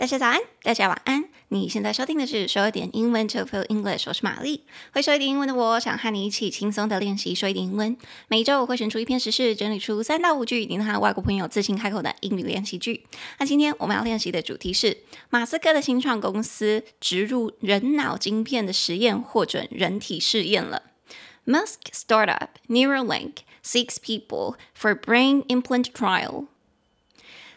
大家早安，大家晚安。你现在收听的是说一点英文就 Feel English，我是玛丽。会说一点英文的我，想和你一起轻松的练习说一点英文。每周我会选出一篇时事，整理出三到五句，你能和外国朋友自信开口的英语练习句。那今天我们要练习的主题是马斯克的新创公司植入人脑晶片的实验获准人体试验了。Musk startup Neuralink seeks people for brain implant trial.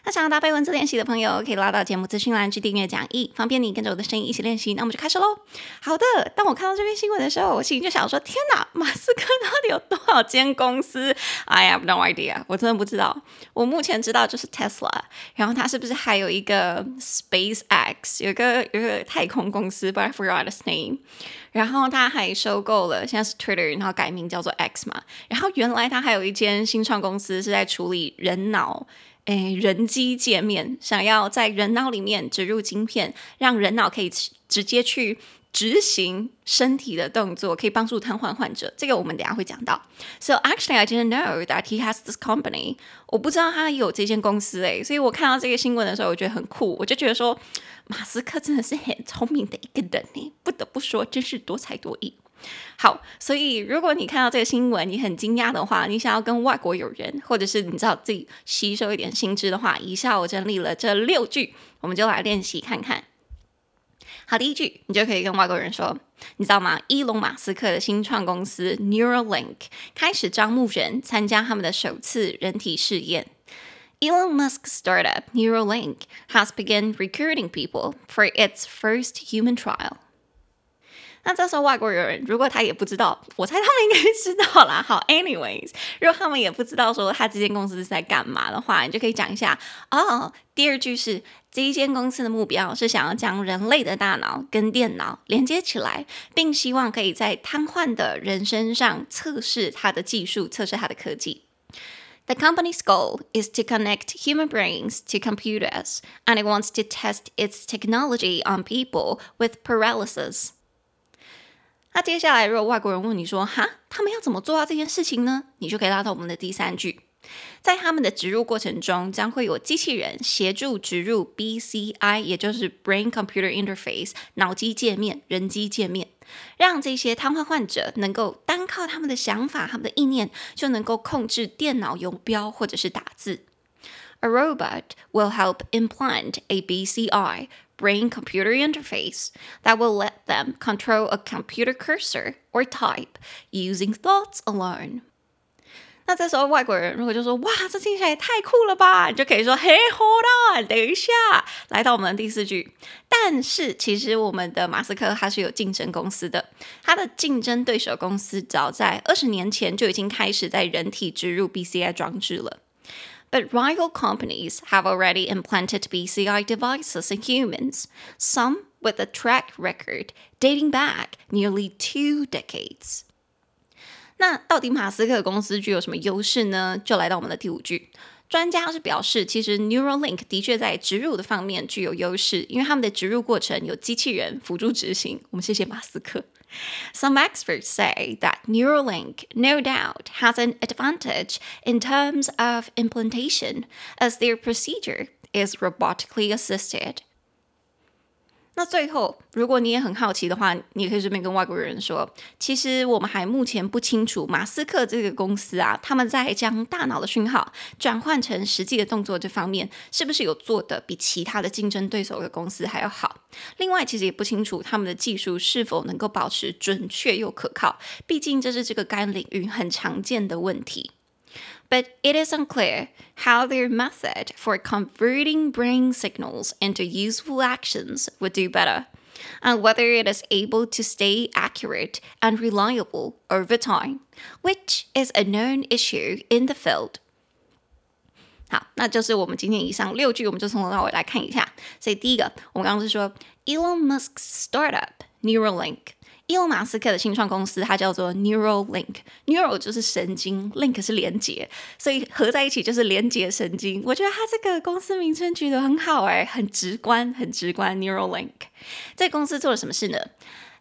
那想要搭配文字练习的朋友，可以拉到节目资讯栏去订阅讲义，方便你跟着我的声音一起练习。那我们就开始喽。好的，当我看到这篇新闻的时候，我心里就想说：天哪，马斯克到底有多少间公司？I have no idea，我真的不知道。我目前知道就是 Tesla，然后他是不是还有一个 SpaceX，有一个有一个太空公司，but I forgot its name。然后他还收购了，现在是 Twitter，然后改名叫做 X 嘛。然后原来他还有一间新创公司是在处理人脑。诶，人机界面想要在人脑里面植入晶片，让人脑可以直接去执行身体的动作，可以帮助瘫痪患者。这个我们等下会讲到。So actually, I didn't know that he has this company。我不知道他有这间公司诶，所以我看到这个新闻的时候，我觉得很酷。我就觉得说，马斯克真的是很聪明的一个人呢，不得不说，真是多才多艺。好，所以如果你看到这个新闻，你很惊讶的话，你想要跟外国友人，或者是你知道自己吸收一点新知的话，以下我整理了这六句，我们就来练习看看。好，第一句，你就可以跟外国人说，你知道吗？伊隆马斯克的新创公司 Neuralink 开始招募人参加他们的首次人体试验。Elon Musk's startup Neuralink has begun recruiting people for its first human trial. 那这时候外国人如果他也不知道，我猜他们应该知道啦。好，anyways，如果他们也不知道说他这间公司是在干嘛的话，你就可以讲一下哦。第二句是这一间公司的目标是想要将人类的大脑跟电脑连接起来，并希望可以在瘫痪的人身上测试它的技术，测试它的科技。The company's goal is to connect human brains to computers, and it wants to test its technology on people with paralysis. 那接下来，如果外国人问你说：“哈，他们要怎么做到这件事情呢？”你就可以拉到我们的第三句，在他们的植入过程中，将会有机器人协助植入 BCI，也就是 Brain Computer Interface 脑机界面、人机界面，让这些瘫痪患者能够单靠他们的想法、他们的意念，就能够控制电脑游标或者是打字。A robot will help implant a BCI. brain-computer interface that will let them control a computer cursor or type using thoughts alone。那这时候外国人如果就说哇，这听起来也太酷了吧，你就可以说嘿，Hold on，等一下，来到我们的第四句。但是其实我们的马斯克他是有竞争公司的，他的竞争对手公司早在二十年前就已经开始在人体植入 BCI 装置了。 But rival companies have already implanted BCI devices in humans, some with a track record dating back nearly two decades. 那到底马斯克公司具有什么优势呢？就来到我们的第五句。专家是表示，其实 Neuralink 的确在植入的方面具有优势，因为他们的植入过程有机器人辅助执行。我们谢谢马斯克。 Some experts say that Neuralink no doubt has an advantage in terms of implantation, as their procedure is robotically assisted. 那最后，如果你也很好奇的话，你也可以顺便跟外国人说，其实我们还目前不清楚马斯克这个公司啊，他们在将大脑的讯号转换成实际的动作这方面，是不是有做得比其他的竞争对手的公司还要好？另外，其实也不清楚他们的技术是否能够保持准确又可靠，毕竟这是这个该领域很常见的问题。But it is unclear how their method for converting brain signals into useful actions would do better, and whether it is able to stay accurate and reliable over time, which is a known issue in the field. 好，那就是我们今天以上六句，我们就从头到尾来看一下。所以第一个，我们刚刚是说 Elon Musk's startup Neuralink。 伊隆马斯克的新创公司，它叫做 Neuralink。Neural 就是神经，Link 是连接，所以合在一起就是连接神经。我觉得它这个公司名称取得很好，哎，很直观，很直观。Neuralink 这公司做了什么事呢？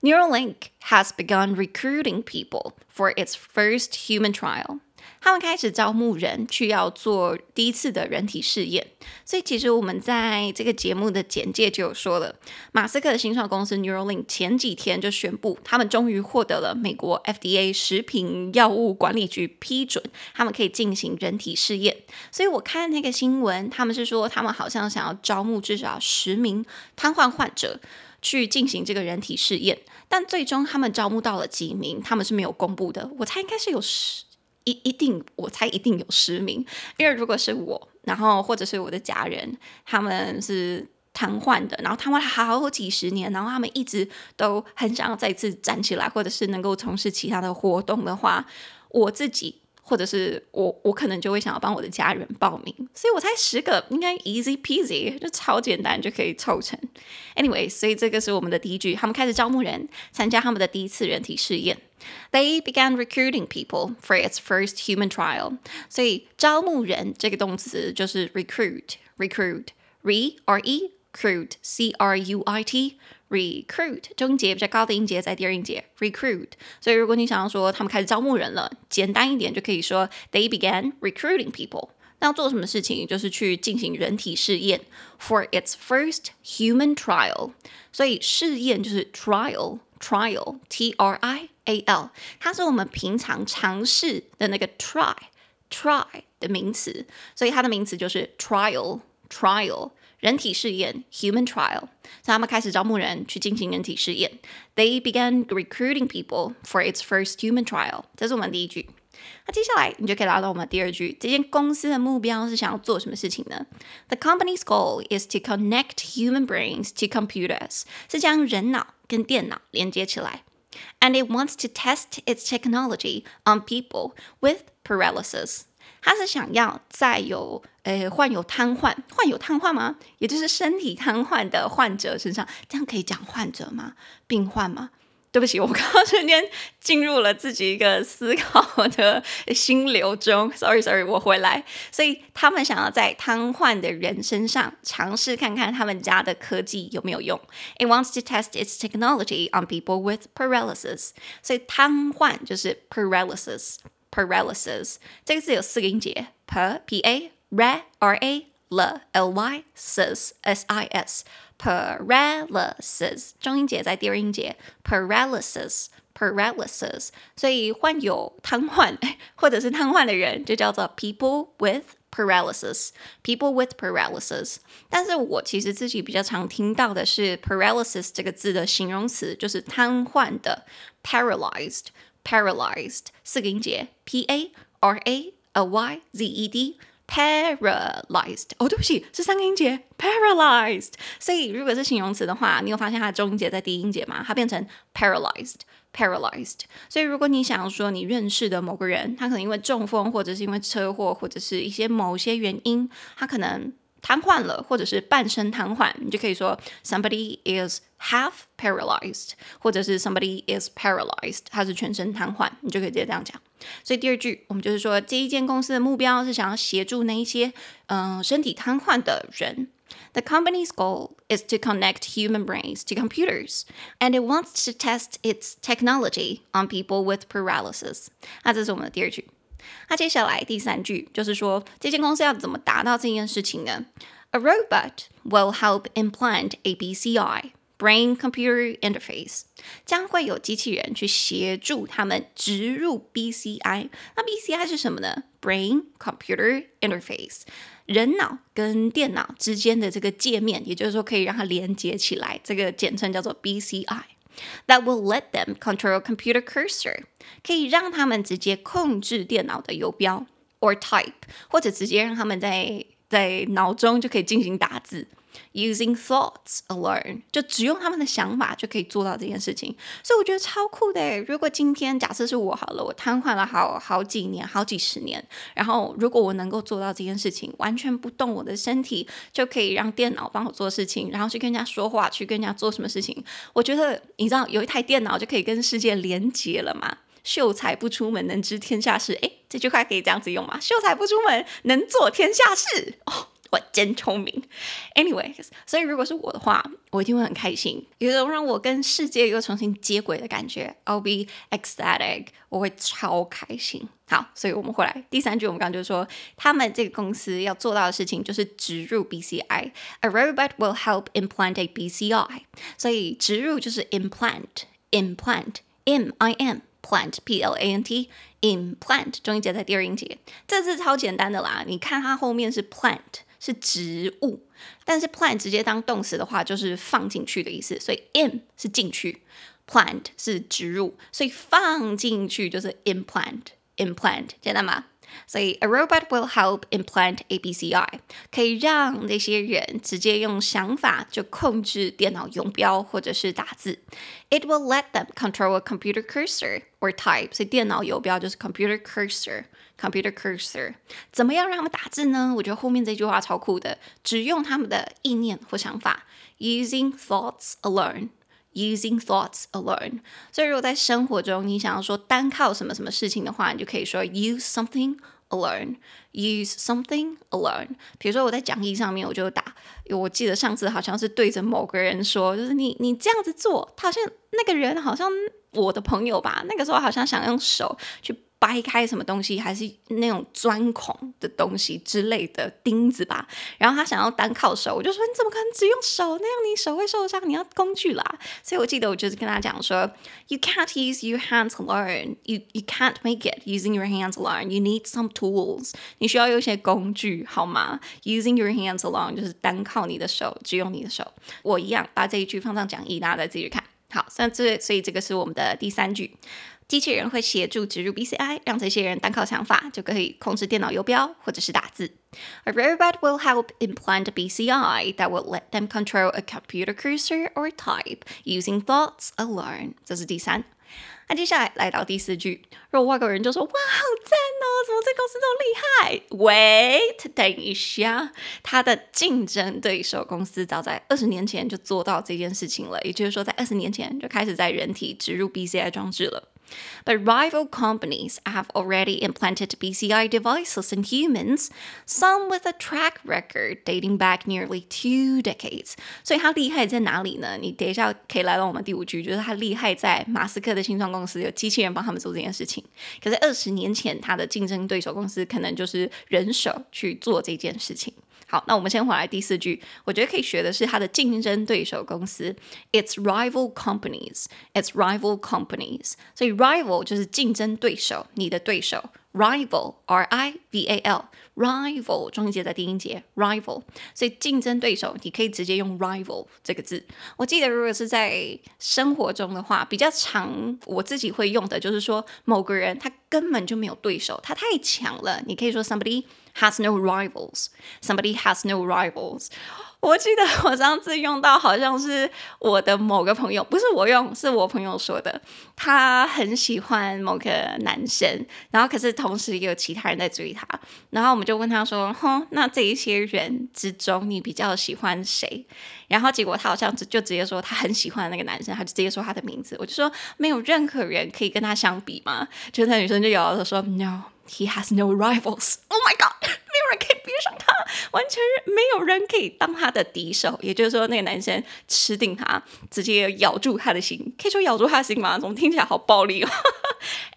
Neuralink has begun recruiting people for its first human trial。 他们开始招募人去要做第一次的人体试验。所以其实我们在这个节目的简介就有说了，马斯克的新创公司 Neuralink 前几天就宣布，他们终于获得了美国 FDA 食品药物管理局批准，他们可以进行人体试验。所以我看那个新闻，他们是说他们好像想要招募至少十名瘫痪患者。去进行这个人体试验，但最终他们招募到了几名，他们是没有公布的。我猜应该是有十一，一定，我猜一定有十名，因为如果是我，然后或者是我的家人，他们是瘫痪的，然后瘫痪好几十年，然后他们一直都很想要再次站起来，或者是能够从事其他的活动的话，我自己。或者是我，我可能就会想要帮我的家人报名，所以我猜十个应该 easy peasy，就超简单就可以凑成。Anyway，所以这个是我们的第一句，他们开始招募人参加他们的第一次人体试验。They began recruiting people for its first human trial。所以招募人这个动词就是 recruit，recruit，re r e recruit，c r u i t。recruit 中节比较高的音节在第二音节 recruit，所以如果你想要说他们开始招募人了，简单一点就可以说 they began recruiting people。那要做什么事情？就是去进行人体试验 for its first human trial。所以试验就是 trial trial t r i a l，它是我们平常尝试的那个 try try 的名词，所以它的名词就是 trial trial。人体试验 （human trial），所以他们开始招募人去进行人体试验。They began recruiting people for its first human trial。这是我们第一句。 那接下来你就可以来到我们第二句。这间公司的目标是想要做什么事情呢？The company's goal is to connect human brains to computers，是将人脑跟电脑连接起来。And it wants to test its technology on people with paralysis。他是想要在有呃患有瘫痪、患有瘫痪吗？也就是身体瘫痪的患者身上，这样可以讲患者吗？病患吗？对不起，我刚刚瞬间进入了自己一个思考的心流中。Sorry，Sorry，我回来。所以他们想要在瘫痪的人身上尝试看看他们家的科技有没有用。It wants to test its technology on people with paralysis。所以瘫痪就是 paralysis。paralysis 这个字有四个音节，p p a r r a l l y s s i s paralysis 中音节在第二音节 paralysis paralysis，所以患有瘫痪或者是瘫痪的人就叫做 people with paralysis people with paralysis。但是我其实自己比较常听到的是 paralysis 这个字的形容词就是瘫痪的 paralyzed。paralyzed 四个音节，p a r a l y z e Paralyzed。哦，对不起，是三个音节，paralyzed。所以如果是形容词的话，你有发现它的中音节在第一音节吗？它变成 paralyzed，paralyzed。所以如果你想要说你认识的某个人，他可能因为中风，或者是因为车祸，或者是一些某些原因，他可能。瘫痪了，或者是半身瘫痪，你就可以说 somebody is half paralyzed，或者是 somebody is paralyzed，他是全身瘫痪，你就可以直接这样讲。所以第二句，我们就是说，这一间公司的目标是想要协助那一些嗯、呃、身体瘫痪的人。The company's goal is to connect human brains to computers, and it wants to test its technology on people with paralysis。那这是我们的第二句。 那接下来第三句就是说，这间公司要怎么达到这件事情呢？A robot will help implant a BCI brain computer interface，将会有机器人去协助他们植入 BCI。那 BCI 是什么呢？Brain computer interface，人脑跟电脑之间的这个界面，也就是说可以让它连接起来，这个简称叫做 BCI。That will let them control computer cursor，可以让他们直接控制电脑的游标，or type，或者直接让他们在在脑中就可以进行打字。 Using thoughts alone，就只用他们的想法就可以做到这件事情，所以我觉得超酷的。如果今天假设是我好了，我瘫痪了好好几年、好几十年，然后如果我能够做到这件事情，完全不动我的身体，就可以让电脑帮我做事情，然后去跟人家说话，去跟人家做什么事情，我觉得你知道有一台电脑就可以跟世界连接了嘛？秀才不出门，能知天下事。诶，这句话可以这样子用吗？秀才不出门，能做天下事。哦。我真聪明。Anyways，所以如果是我的话，我一定会很开心，有种让我跟世界又重新接轨的感觉。I'll be ecstatic，我会超开心。好，所以我们回来第三句，我们刚刚就说，他们这个公司要做到的事情就是植入 BCI。A robot will help implant a BCI。所以植入就是 implant，implant，M I M plant，P L A N T，implant，中音节在第二音节。这字超简单的啦，你看它后面是 plant， 是植物，但是 plant 直接当动词的话，就是放进去的意思，所以 in 是进去，plant 是植入，所以放进去就是 implant。implant 简单吗？所以 a robot will help implant a BCI，可以让那些人直接用想法就控制电脑游标或者是打字。It will let them control a computer cursor or type。所以电脑游标就是 computer cursor，computer cursor。怎么样让他们打字呢？我觉得后面这句话超酷的，只用他们的意念或想法，using thoughts alone。 Using thoughts alone，所以如果在生活中你想要说单靠什么什么事情的话，你就可以说 use something alone。Use something alone。比如说我在讲义上面我就打，我记得上次好像是对着某个人说，就是你你这样子做，他好像那个人好像我的朋友吧，那个时候好像想用手去。掰开什么东西，还是那种钻孔的东西之类的钉子吧。然后他想要单靠手，我就说你怎么可能只用手？那样你手会受伤，你要工具啦。所以我记得我就是跟他讲说，You can't use your hands alone. You you can't make it using your hands alone. You need some tools. 你需要有一些工具，好吗？Using your hands alone 就是单靠你的手，只用你的手。我一样把这一句放上讲义，大家再继续看。好，那这所以这个是我们的第三句。机器人会协助植入 BCI，让这些人单靠想法就可以控制电脑游标或者是打字。A robot will help implant BCI that will let them control a computer cursor or type using thoughts alone。这是第三。那接下来来到第四句，如果外国人就说：“哇，好赞哦！怎么这公司这么厉害？”Wait，等一下，他的竞争对手公司早在二十年前就做到这件事情了，也就是说，在二十年前就开始在人体植入 BCI 装置了。But rival companies have already implanted BCI devices in humans, some with a track record dating back nearly two decades. 所以它厉害在哪里呢？你等一下可以来到我们第五句，就是它厉害在马斯克的新创公司有机器人帮他们做这件事情。可是二十年前，他的竞争对手公司可能就是人手去做这件事情。 好，那我们先回来第四句，我觉得可以学的是它的竞争对手公司，its rival companies，its rival companies，所以 rival 就是竞争对手，你的对手，rival，r i v a l，rival，中音节在第一音节，rival，所以竞争对手你可以直接用 rival 这个字。我记得如果是在生活中的话，比较常我自己会用的就是说某个人他根本就没有对手，他太强了，你可以说 somebody。Has no rivals. Somebody has no rivals. 我记得我上次用到好像是我的某个朋友，不是我用，是我朋友说的。他很喜欢某个男生，然后可是同时也有其他人在追他。然后我们就问他说：“哼，那这一些人之中，你比较喜欢谁？”然后结果他好像就直接说他很喜欢那个男生，他就直接说他的名字。我就说没有任何人可以跟他相比吗？就那女生就摇摇头说：“No。” He has no rivals. Oh my god！他，完全没有人可以当他的敌手。也就是说，那个男生吃定他，直接咬住他的心。可以说咬住他的心吗？怎么听起来好暴力哦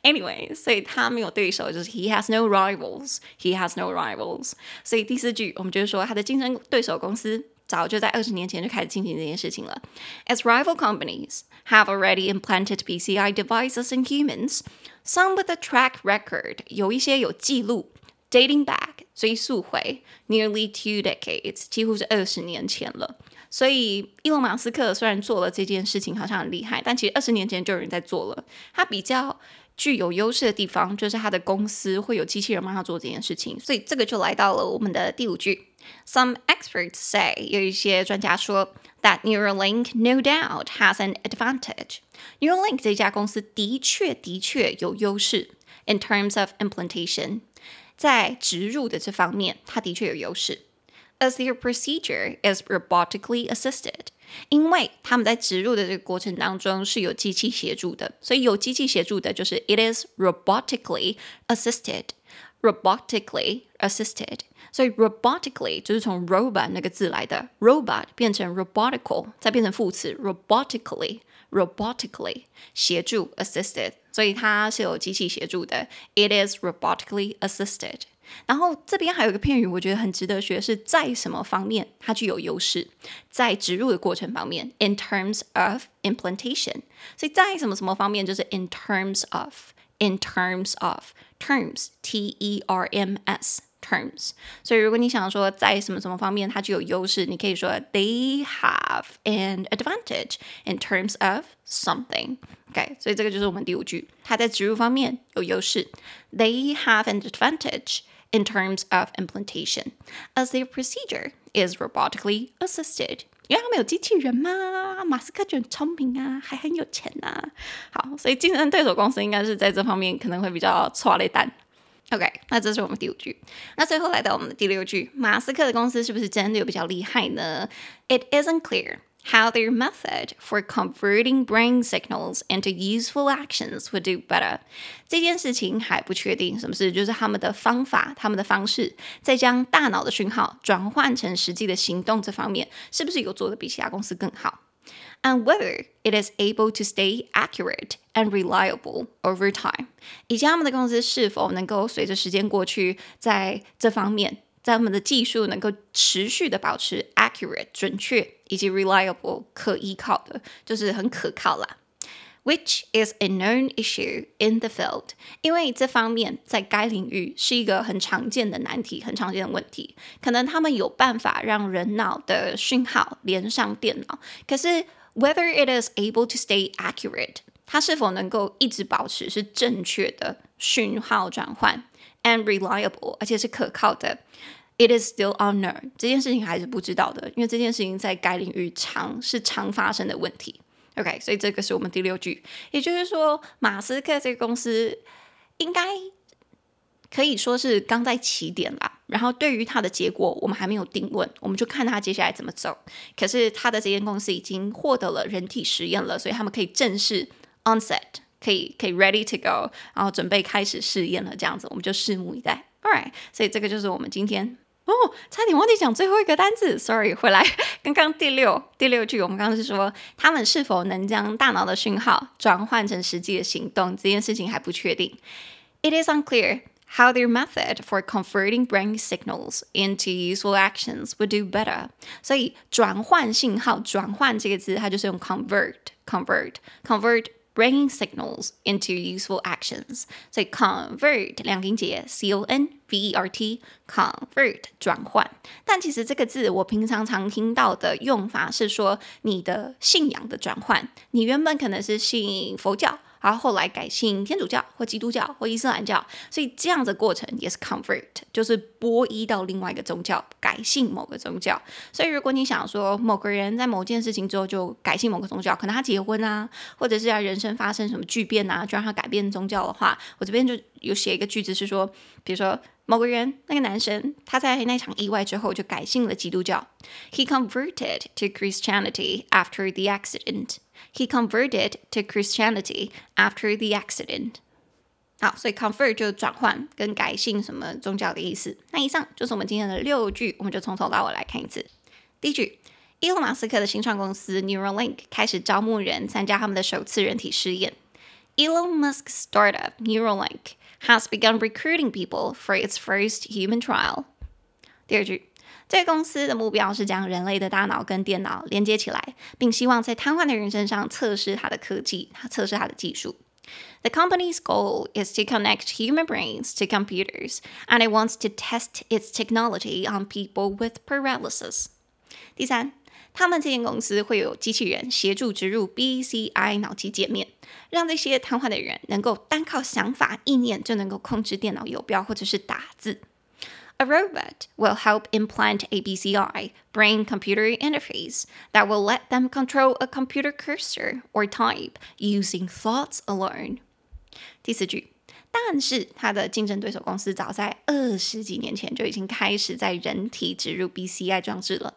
？Anyway，所以他没有对手，就是 He has no rivals. He has no rivals. 所以第四句，我们就是说他的竞争对手公司早就在二十年前就开始进行这件事情了。As rival companies have already implanted BCI devices in humans. Some with a track record，有一些有记录，dating back，追溯回，nearly two decades，几乎是二十年前了。所以，伊隆马斯克虽然做了这件事情，好像很厉害，但其实二十年前就有人在做了。他比较具有优势的地方，就是他的公司会有机器人帮他做这件事情。所以，这个就来到了我们的第五句。Some experts say，有一些专家说，that Neuralink no doubt has an advantage。Neuralink 这家公司的确的确有优势，in terms of implantation， 在植入的这方面，它的确有优势。As their procedure is robotically assisted，因为他们在植入的这个过程当中是有机器协助的，所以有机器协助的就是 it is robotically assisted，robotically assisted。所以 robotically 就是从 robot 那个字来的，robot 变成 robotical，再变成副词 robotically，robotically 协助 assisted，所以它是有机器协助的，it is robotically assisted。然后这边还有一个片语，我觉得很值得学，是在什么方面它具有优势，在植入的过程方面，in terms of implantation，所以在什么什么方面就是 in terms of，in terms of，terms，T E R M S。terms，所以如果你想说在什么什么方面它具有优势，你可以说 they have an advantage in terms of something。OK，所以这个就是我们第五句，它在植入方面有优势。They have an advantage in terms of implantation as their procedure is robotically assisted。因为他们有机器人嘛，马斯克就很聪明啊，还很有钱呐、啊。好，所以竞争对手公司应该是在这方面可能会比较错雷蛋。 OK，那这是我们第五句。那最后来到我们的第六句，马斯克的公司是不是真的有比较厉害呢？It isn't clear how their method for converting brain signals into useful actions would do better。这件事情还不确定，什么事？就是他们的方法、他们的方式，在将大脑的讯号转换成实际的行动这方面，是不是有做的比其他公司更好 ？And whether it is able to stay accurate and reliable over time，以及他们的公司是否能够随着时间过去，在这方面，在他们的技术能够持续的保持 accurate 准确，以及 reliable 可依靠的，就是很可靠啦。Which is a known issue in the field，因为这方面在该领域是一个很常见的难题，很常见的问题。可能他们有办法让人脑的讯号连上电脑，可是。 Whether it is able to stay accurate，它是否能够一直保持是正确的讯号转换，and reliable，而且是可靠的，it is still unknown。这件事情还是不知道的，因为这件事情在该领域常是常发生的问题。OK，所以这个是我们第六句，也就是说，马斯克这个公司应该。可以说是刚在起点啦，然后对于它的结果，我们还没有定论，我们就看它接下来怎么走。可是它的这间公司已经获得了人体实验了，所以他们可以正式 on set，可以可以 ready to go，然后准备开始试验了。这样子，我们就拭目以待。All right，所以这个就是我们今天哦，差点忘记讲最后一个单字，sorry，回来。刚刚第六第六句，我们刚刚是说他们是否能将大脑的讯号转换成实际的行动，这件事情还不确定。It is unclear. How their method for converting brain signals into useful actions would do better。所以转换信号，转换这个字，它就是用 convert，convert，convert brain signals into useful actions。所以 convert 两个音节，c o n v e r t，convert 转换。但其实这个字我平常常听到的用法是说你的信仰的转换，你原本可能是信佛教。 然后后来改信天主教或基督教或伊斯兰教，所以这样的过程也是 convert，就是皈依到另外一个宗教，改信某个宗教。所以如果你想说某个人在某件事情之后就改信某个宗教，可能他结婚啊，或者是他人生发生什么巨变啊，就让他改变宗教的话，我这边就有写一个句子是说，比如说某个人那个男生他在那场意外之后就改信了基督教，he converted to Christianity after the accident。He converted to Christianity after the accident。好，所以 convert 就转换跟改信什么宗教的意思。那以上就是我们今天的六句，我们就从头到尾来看一次。第一句，伊隆马斯克的新创公司 Neuralink 开始招募人参加他们的首次人体试验。Elon Musk's startup Neuralink has begun recruiting people for its first human trial。第二句。 这个公司的目标是将人类的大脑跟电脑连接起来，并希望在瘫痪的人身上测试它的科技，测试它的技术。The company's goal is to connect human brains to computers, and it wants to test its technology on people with paralysis. 第三，他们这间公司会有机器人协助植入 BCI 脑机界面，让这些瘫痪的人能够单靠想法、意念就能够控制电脑游标或者是打字。A robot will help implant a BCI, brain computer interface, that will let them control a computer cursor or type using thoughts alone. 第四句，但是它的竞争对手公司早在二十几年前就已经开始在人体植入 BCI 装置了。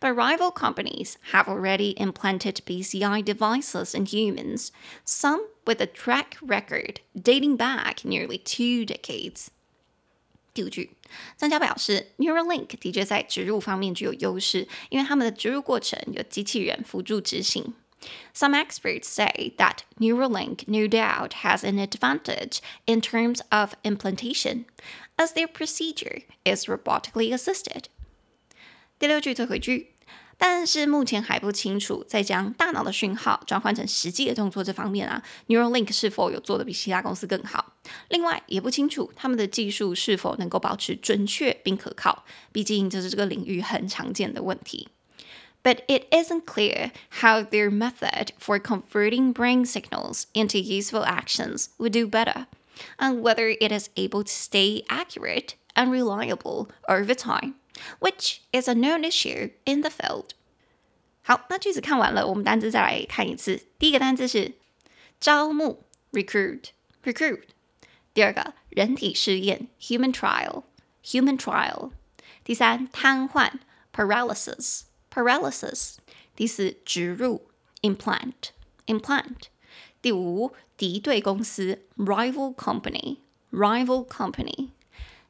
But rival companies have already implanted BCI devices in humans, some with a track record dating back nearly two decades. 第五句，专家表示，Neuralink 的确在植入方面具有优势，因为他们的植入过程由机器人辅助执行。Some experts say that Neuralink no doubt has an advantage in terms of implantation, as their procedure is robotically assisted. 第六句最后一句。 但是目前还不清楚，在将大脑的讯号转换成实际的动作这方面啊，Neuralink 是否有做得比其他公司更好？另外，也不清楚他们的技术是否能够保持准确并可靠，毕竟这是这个领域很常见的问题。But it isn't clear how their method for converting brain signals into useful actions would do better, and whether it is able to stay accurate and reliable over time. Which is a known issue in the field. 好，那句子看完了，我们单字再来看一次。第一个单字是招募 （recruit），recruit。第二个人体试验 （human trial），human trial。第三瘫痪 （paralysis），paralysis。第四植入 （implant），implant。第五敌对公司 （rival company），rival company。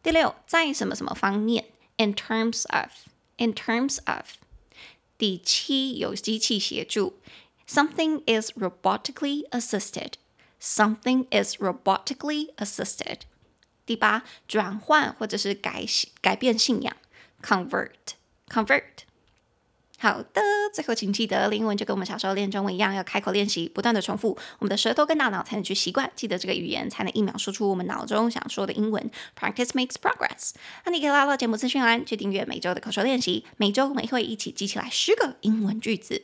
第六在什么什么方面。 In terms of, in terms of，第七有机器协助，something is robotically assisted. Something is robotically assisted. 第八转换或者是改改变信仰，convert, convert。 好的，最后请记得，英文就跟我们小时候练中文一样，要开口练习，不断的重复，我们的舌头跟大脑才能去习惯，记得这个语言，才能一秒说出我们脑中想说的英文。Practice makes progress。那你可以拉到节目资讯栏去订阅每周的口说练习，每周我们会一起记起来十个英文句子。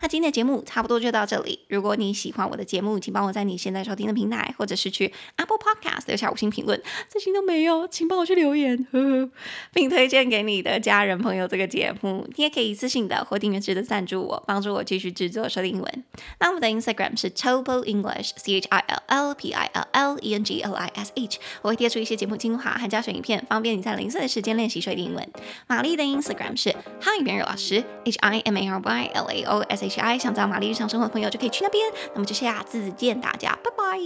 那今天的节目差不多就到这里。如果你喜欢我的节目，请帮我在你现在收听的平台，或者是去 Apple Podcast 留下五星评论。这些都没有，请帮我去留言，呵呵，并推荐给你的家人朋友这个节目。你也可以一次性的或订阅制的赞助我，帮助我继续制作说英文。那我们的 Instagram 是 Topo English，C H I L L P I L L E N G L I S H，我会贴出一些节目精华和教学影片，方便你在零碎的时间练习说英文。玛丽的 Instagram 是 Hi Mary 老师，H I M A R Y L A O。S H I 想知道玛丽日常生活的朋友就可以去那边。那么就下次见大家，拜拜。